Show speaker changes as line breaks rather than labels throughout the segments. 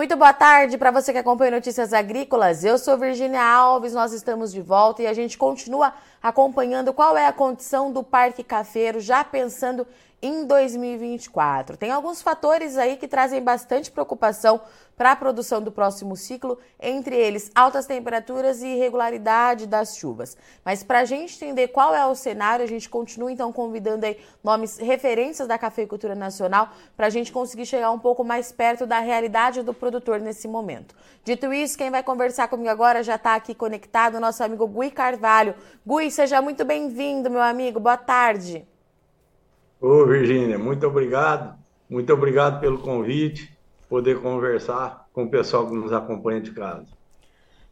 Muito boa tarde para você que acompanha Notícias Agrícolas. Eu sou Virginia Alves, nós estamos de volta e a gente continua acompanhando qual é a condição do Parque Cafeiro, já pensando em 2024. Tem alguns fatores aí que trazem bastante preocupação para a produção do próximo ciclo, entre eles altas temperaturas e irregularidade das chuvas. Mas para a gente entender qual é o cenário, a gente continua então convidando aí nomes referências da cafeicultura nacional para a gente conseguir chegar um pouco mais perto da realidade do produtor nesse momento. Dito isso, quem vai conversar comigo agora já está aqui conectado, nosso amigo Gui Carvalho. Gui, seja muito bem-vindo, meu amigo. Boa tarde.
Ô, Virgínia, muito obrigado. Muito obrigado pelo convite, poder conversar com o pessoal que nos acompanha de casa.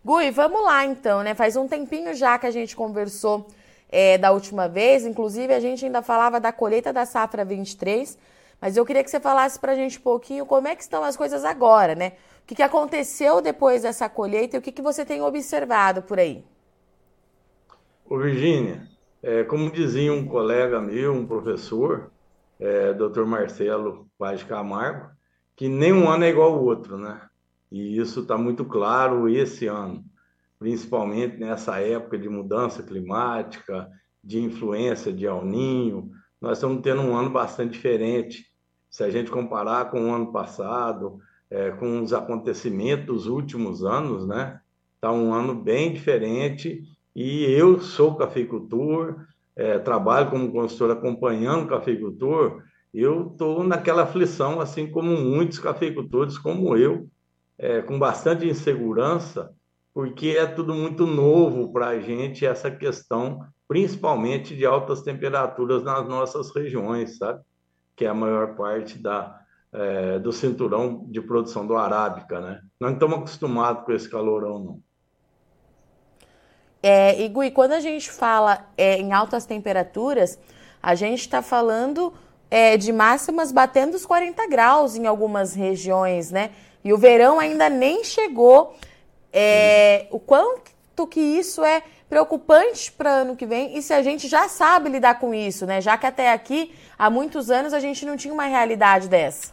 Gui, vamos lá então, né? Faz um tempinho já que a gente conversou é, da última vez, inclusive a gente ainda falava da colheita da safra 23, mas eu queria que você falasse para a gente um pouquinho como é que estão as coisas agora, né? O que, que aconteceu depois dessa colheita e o que, que você tem observado por aí?
Ô, Virgínia, é, como dizia um colega meu, um professor, é, Dr. Marcelo Paz Camargo, que nenhum ano é igual ao outro, né? E isso está muito claro esse ano, principalmente nessa época de mudança climática, de influência de El Ninho. Nós estamos tendo um ano bastante diferente. Se a gente comparar com o ano passado, é, com os acontecimentos dos últimos anos, né? Está um ano bem diferente e eu sou cafeicultor, é, trabalho como consultor acompanhando o cafeicultor, eu estou naquela aflição, assim como muitos cafeicultores, como eu, é, com bastante insegurança, porque é tudo muito novo para a gente, essa questão, principalmente de altas temperaturas nas nossas regiões, sabe? Que é a maior parte da, é, do cinturão de produção do arábica, né? Não estamos acostumados com esse calorão, não.
É, e Gui, quando a gente fala é, em altas temperaturas, a gente está falando é, de máximas batendo os 40 graus em algumas regiões, né? E o verão ainda nem chegou. É, o quanto que isso é preocupante para ano que vem e se a gente já sabe lidar com isso, né? Já que até aqui, há muitos anos, a gente não tinha uma realidade dessa.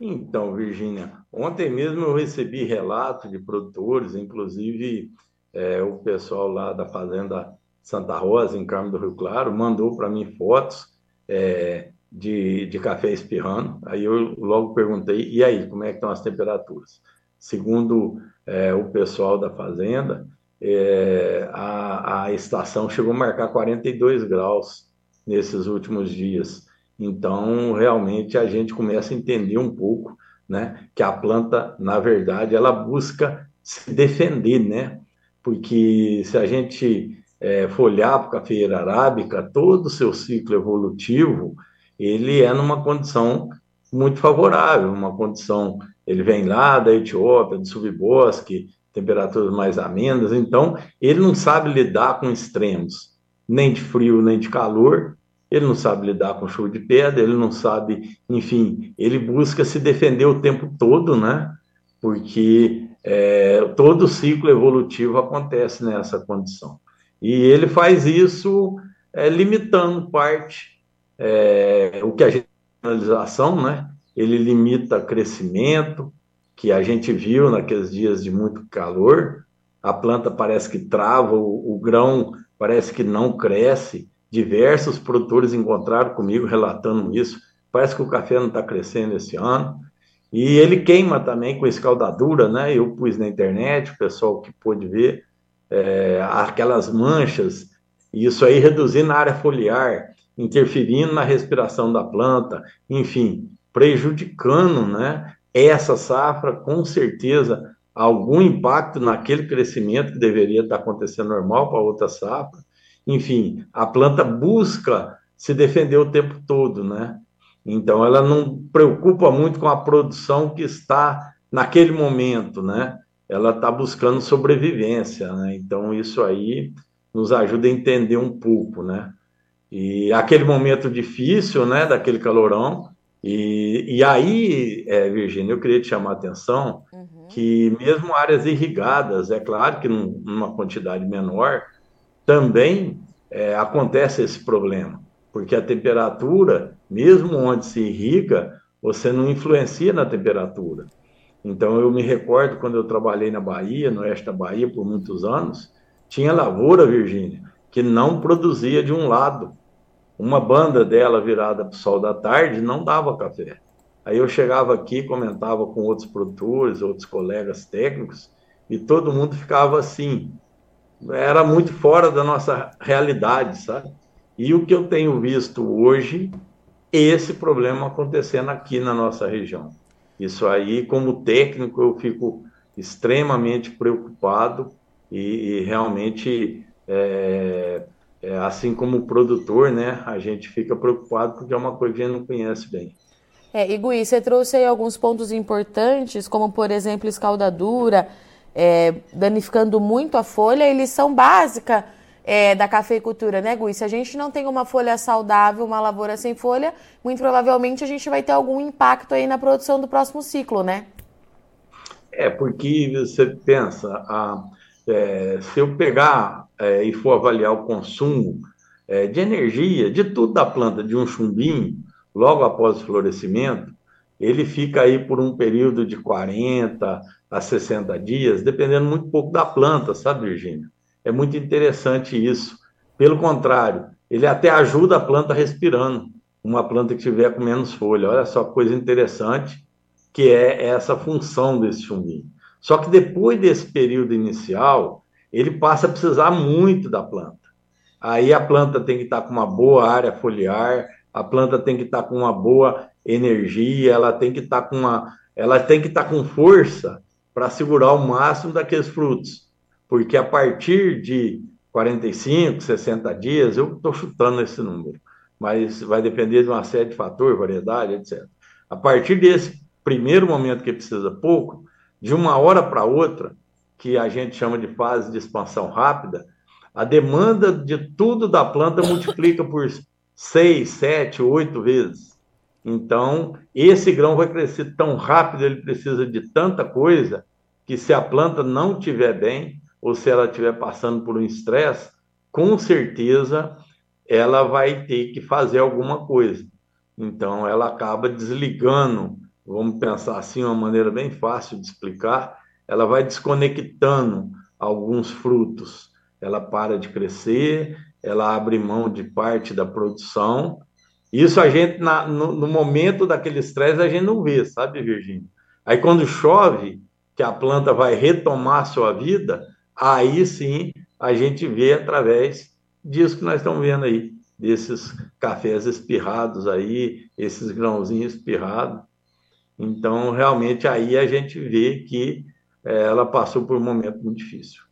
Então, Virgínia, ontem mesmo eu recebi relatos de produtores, inclusive é, o pessoal lá da Fazenda Santa Rosa, em Carmo do Rio Claro, mandou para mim fotos é, de, de café espirrando. Aí eu logo perguntei, e aí, como é que estão as temperaturas? Segundo é, o pessoal da Fazenda, é, a, a estação chegou a marcar 42 graus nesses últimos dias. Então, realmente, a gente começa a entender um pouco né, que a planta, na verdade, ela busca se defender, né? porque se a gente é, for olhar para a cafeira arábica, todo o seu ciclo evolutivo, ele é numa condição muito favorável, uma condição, ele vem lá da Etiópia, do subbosque, temperaturas mais amenas, então ele não sabe lidar com extremos, nem de frio, nem de calor, ele não sabe lidar com chuva de pedra, ele não sabe, enfim, ele busca se defender o tempo todo, né? Porque é, todo o ciclo evolutivo acontece nessa condição. E ele faz isso é, limitando parte, é, o que a gente finalização, né? ele limita crescimento, que a gente viu naqueles dias de muito calor, a planta parece que trava, o, o grão parece que não cresce. Diversos produtores encontraram comigo relatando isso. Parece que o café não está crescendo esse ano. E ele queima também com escaldadura, né? Eu pus na internet, o pessoal que pôde ver, é, aquelas manchas, isso aí reduzindo a área foliar, interferindo na respiração da planta, enfim, prejudicando, né? Essa safra, com certeza, algum impacto naquele crescimento que deveria estar acontecendo normal para outra safra. Enfim, a planta busca se defender o tempo todo, né? Então, ela não preocupa muito com a produção que está naquele momento, né? Ela está buscando sobrevivência, né? Então, isso aí nos ajuda a entender um pouco, né? E aquele momento difícil, né, daquele calorão, e, e aí, é, Virgínia, eu queria te chamar a atenção uhum. que mesmo áreas irrigadas, é claro que num, numa quantidade menor, também é, acontece esse problema porque a temperatura, mesmo onde se irriga, você não influencia na temperatura. Então, eu me recordo quando eu trabalhei na Bahia, no oeste da Bahia, por muitos anos, tinha lavoura, Virgínia, que não produzia de um lado. Uma banda dela virada para o sol da tarde não dava café. Aí eu chegava aqui, comentava com outros produtores, outros colegas técnicos, e todo mundo ficava assim. Era muito fora da nossa realidade, sabe? E o que eu tenho visto hoje, esse problema acontecendo aqui na nossa região. Isso aí, como técnico, eu fico extremamente preocupado e, e realmente, é, é, assim como produtor, né, a gente fica preocupado porque é uma coisa que a gente não conhece bem.
É, e Gui, você trouxe aí alguns pontos importantes, como por exemplo escaldadura, é, danificando muito a folha e lição básica é, da cafeicultura, né, Gui? Se a gente não tem uma folha saudável, uma lavoura sem folha, muito provavelmente a gente vai ter algum impacto aí na produção do próximo ciclo, né?
É, porque você pensa, a, é, se eu pegar é, e for avaliar o consumo é, de energia, de tudo da planta, de um chumbinho, logo após o florescimento, ele fica aí por um período de 40 a 60 dias, dependendo muito pouco da planta, sabe, Virgínia? É muito interessante isso. Pelo contrário, ele até ajuda a planta respirando. Uma planta que tiver com menos folha. Olha só coisa interessante que é essa função desse chumbinho. Só que depois desse período inicial, ele passa a precisar muito da planta. Aí a planta tem que estar com uma boa área foliar, a planta tem que estar com uma boa energia, ela tem que estar com uma, ela tem que estar com força para segurar o máximo daqueles frutos porque a partir de 45, 60 dias, eu estou chutando esse número, mas vai depender de uma série de fatores, variedade, etc. A partir desse primeiro momento que precisa pouco, de uma hora para outra, que a gente chama de fase de expansão rápida, a demanda de tudo da planta multiplica por seis, sete, oito vezes. Então, esse grão vai crescer tão rápido, ele precisa de tanta coisa, que se a planta não estiver bem, ou se ela estiver passando por um estresse, com certeza ela vai ter que fazer alguma coisa. Então, ela acaba desligando, vamos pensar assim, uma maneira bem fácil de explicar, ela vai desconectando alguns frutos. Ela para de crescer, ela abre mão de parte da produção. Isso a gente, na, no, no momento daquele estresse, a gente não vê, sabe, Virgínia? Aí, quando chove, que a planta vai retomar sua vida, aí sim a gente vê através disso que nós estamos vendo aí, desses cafés espirrados aí, esses grãozinhos espirrados. Então, realmente, aí a gente vê que é, ela passou por um momento muito difícil.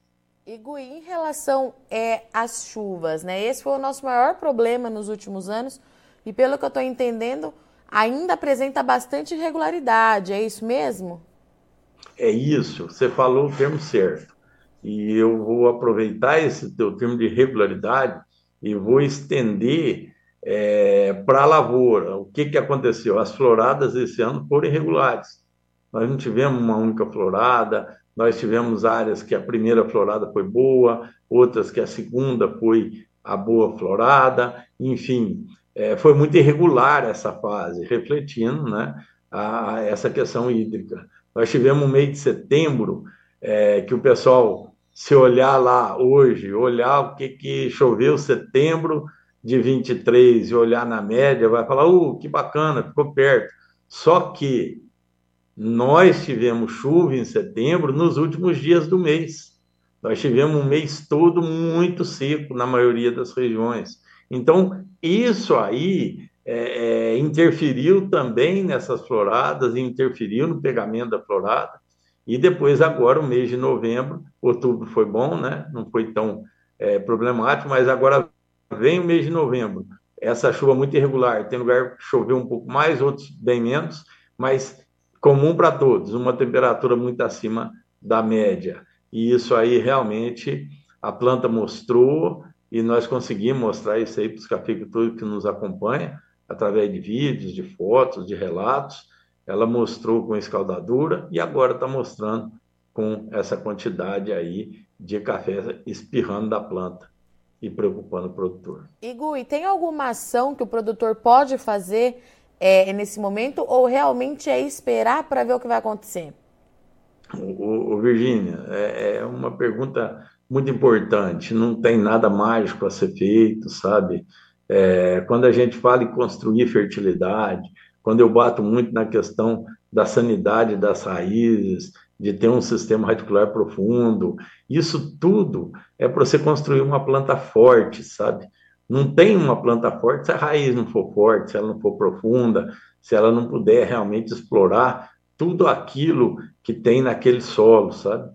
E Gui, em relação é, às chuvas, né? Esse foi o nosso maior problema nos últimos anos e pelo que eu estou entendendo, ainda apresenta bastante irregularidade, é isso mesmo?
É isso, você falou o termo certo e eu vou aproveitar esse teu termo de regularidade e vou estender é, para a lavoura. O que, que aconteceu? As floradas esse ano foram irregulares. Nós não tivemos uma única florada, nós tivemos áreas que a primeira florada foi boa, outras que a segunda foi a boa florada, enfim, é, foi muito irregular essa fase, refletindo né, a, a essa questão hídrica. Nós tivemos um mês de setembro é, que o pessoal, se olhar lá hoje, olhar o que, que choveu setembro de 23 e olhar na média, vai falar, uh, que bacana, ficou perto. Só que nós tivemos chuva em setembro nos últimos dias do mês. Nós tivemos um mês todo muito seco na maioria das regiões. Então, isso aí é, é, interferiu também nessas floradas, interferiu no pegamento da florada. E depois, agora, o mês de novembro, outubro foi bom, né? não foi tão é, problemático, mas agora vem o mês de novembro. Essa chuva muito irregular, tem lugar que choveu um pouco mais, outros bem menos, mas comum para todos, uma temperatura muito acima da média. E isso aí realmente a planta mostrou e nós conseguimos mostrar isso aí para os cafeicultores que nos acompanham, através de vídeos, de fotos, de relatos. Ela mostrou com escaldadura e agora está mostrando com essa quantidade aí de café espirrando da planta e preocupando o produtor.
Igor, e tem alguma ação que o produtor pode fazer é, nesse momento ou realmente é esperar para ver o que vai acontecer?
O, o Virgínia, é, é uma pergunta muito importante. Não tem nada mágico a ser feito, sabe? É, quando a gente fala em construir fertilidade, quando eu bato muito na questão da sanidade das raízes, de ter um sistema radicular profundo, isso tudo é para você construir uma planta forte, sabe? Não tem uma planta forte se a raiz não for forte, se ela não for profunda, se ela não puder realmente explorar tudo aquilo que tem naquele solo, sabe?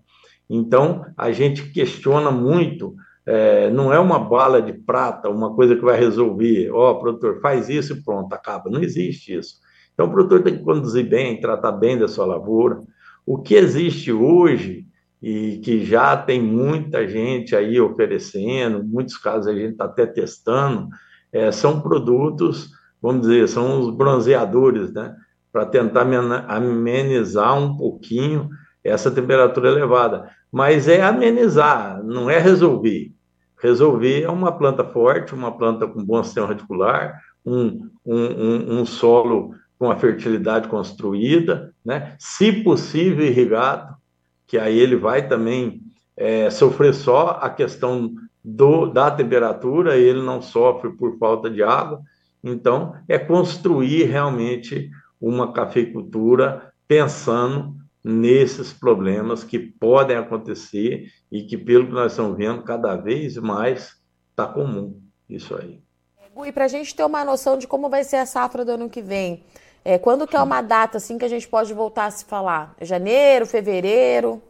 Então, a gente questiona muito, é, não é uma bala de prata, uma coisa que vai resolver, ó, oh, produtor, faz isso e pronto, acaba. Não existe isso. Então, o produtor tem que conduzir bem, tratar bem da sua lavoura. O que existe hoje, e que já tem muita gente aí oferecendo, muitos casos a gente está até testando, é, são produtos, vamos dizer, são os bronzeadores, né? Para tentar amenizar um pouquinho essa temperatura elevada mas é amenizar, não é resolver. Resolver é uma planta forte, uma planta com bom sistema radicular, um, um, um, solo com a fertilidade construída, né? se possível irrigado, que aí ele vai também é, sofrer só a questão do, da temperatura, ele não sofre por falta de água. Então, é construir realmente uma cafeicultura pensando nesses problemas que podem acontecer e que, pelo que nós estamos vendo, cada vez mais está comum isso aí.
E para a gente ter uma noção de como vai ser a safra do ano que vem, é, quando que é uma data assim que a gente pode voltar a se falar? Janeiro, fevereiro?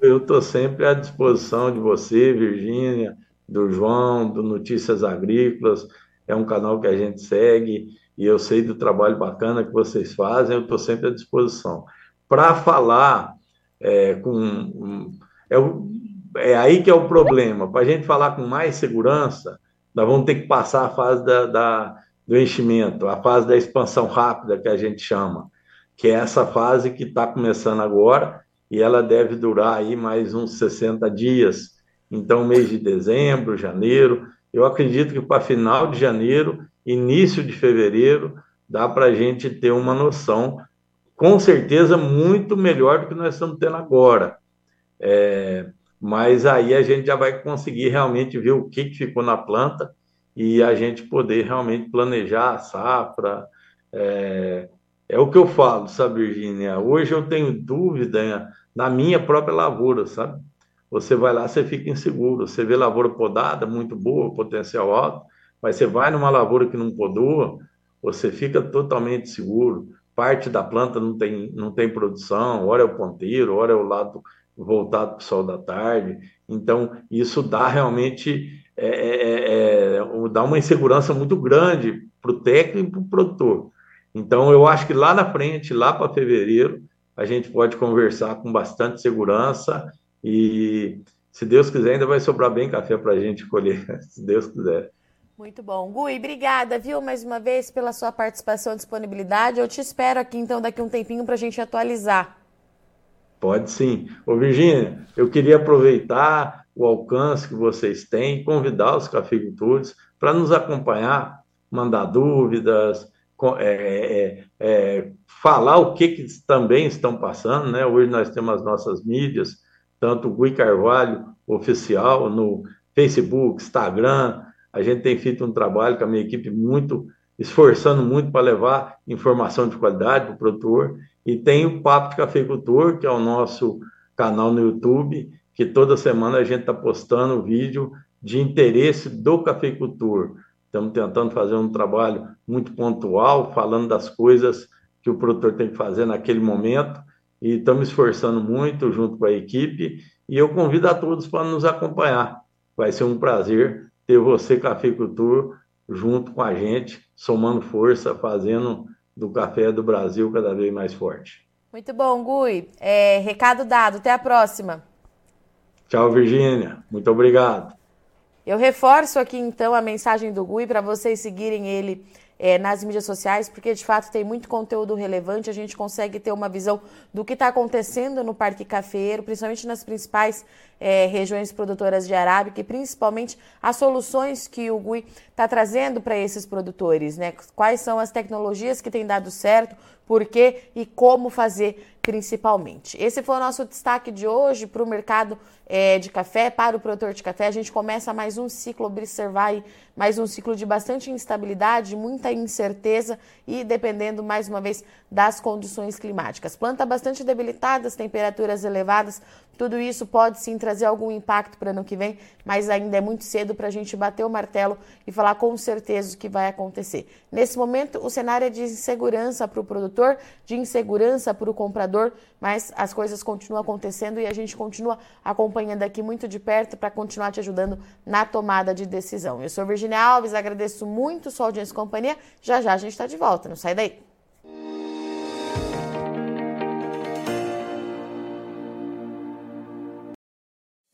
Eu estou sempre à disposição de você, Virgínia, do João, do Notícias Agrícolas. É um canal que a gente segue e eu sei do trabalho bacana que vocês fazem. Eu estou sempre à disposição para falar é, com. É, é, aí que é o problema. Para a gente falar com mais segurança, nós vamos ter que passar a fase da, da, do enchimento, a fase da expansão rápida, que a gente chama, que é essa fase que está começando agora e ela deve durar aí mais uns 60 dias. Então, mês de dezembro, janeiro, eu acredito que para final de janeiro, início de fevereiro, dá para a gente ter uma noção com certeza muito melhor do que nós estamos tendo agora. É, mas aí a gente já vai conseguir realmente ver o que, que ficou na planta e a gente poder realmente planejar a safra. É, é o que eu falo, sabe, Virginia? Hoje eu tenho dúvida na minha própria lavoura, sabe? Você vai lá, você fica inseguro. Você vê lavoura podada, muito boa, potencial alto, mas você vai numa lavoura que não podou, você fica totalmente seguro parte da planta não tem, não tem produção, ora é o ponteiro, ora é o lado voltado para o sol da tarde. Então, isso dá realmente é, é, é, é dá uma insegurança muito grande para o técnico e para o produtor. Então, eu acho que lá na frente, lá para fevereiro, a gente pode conversar com bastante segurança e, se Deus quiser, ainda vai sobrar bem café para a gente colher, se Deus quiser.
Muito bom. Gui, obrigada, viu, mais uma vez pela sua participação e disponibilidade. Eu te espero aqui, então, daqui um tempinho para a gente atualizar.
Pode sim. Ô, Virgínia, eu queria aproveitar o alcance que vocês têm, convidar os cafeicultores para nos acompanhar, mandar dúvidas, é, é, falar o que, que também estão passando, né? Hoje nós temos as nossas mídias, tanto o Gui Carvalho oficial no Facebook, Instagram. A gente tem feito um trabalho com a minha equipe muito esforçando muito para levar informação de qualidade para o produtor. E tem o Papo de Cafeicultor, que é o nosso canal no YouTube, que toda semana a gente está postando vídeo de interesse do cafeicultor. Estamos tentando fazer um trabalho muito pontual, falando das coisas que o produtor tem que fazer naquele momento, e estamos esforçando muito junto com a equipe, e eu convido a todos para nos acompanhar. Vai ser um prazer ter você, cafeicultor, junto com a gente, somando força, fazendo do café do Brasil cada vez mais forte.
Muito bom, Gui. É, recado dado. Até a próxima.
Tchau, Virgínia. Muito obrigado.
Eu reforço aqui então a mensagem do Gui para vocês seguirem ele é, nas mídias sociais, porque de fato tem muito conteúdo relevante, a gente consegue ter uma visão do que está acontecendo no Parque Cafeiro, principalmente nas principais é, regiões produtoras de arábica e principalmente as soluções que o GUI está trazendo para esses produtores, né? Quais são as tecnologias que têm dado certo, por quê e como fazer principalmente. Esse foi o nosso destaque de hoje para o mercado é, de café, para o produtor de café. A gente começa mais um ciclo, observar aí, mais um ciclo de bastante instabilidade, muita incerteza e dependendo mais uma vez das condições climáticas. Planta bastante debilitadas, temperaturas elevadas, tudo isso pode sim trazer algum impacto para ano que vem, mas ainda é muito cedo para a gente bater o martelo e falar com certeza o que vai acontecer. Nesse momento, o cenário é de insegurança para o produtor, de insegurança para o comprador, mas as coisas continuam acontecendo e a gente continua acompanhando aqui muito de perto para continuar te ajudando na tomada de decisão. Eu sou Virginia Alves, agradeço muito sua audiência e companhia. Já já a gente está de volta, não sai daí.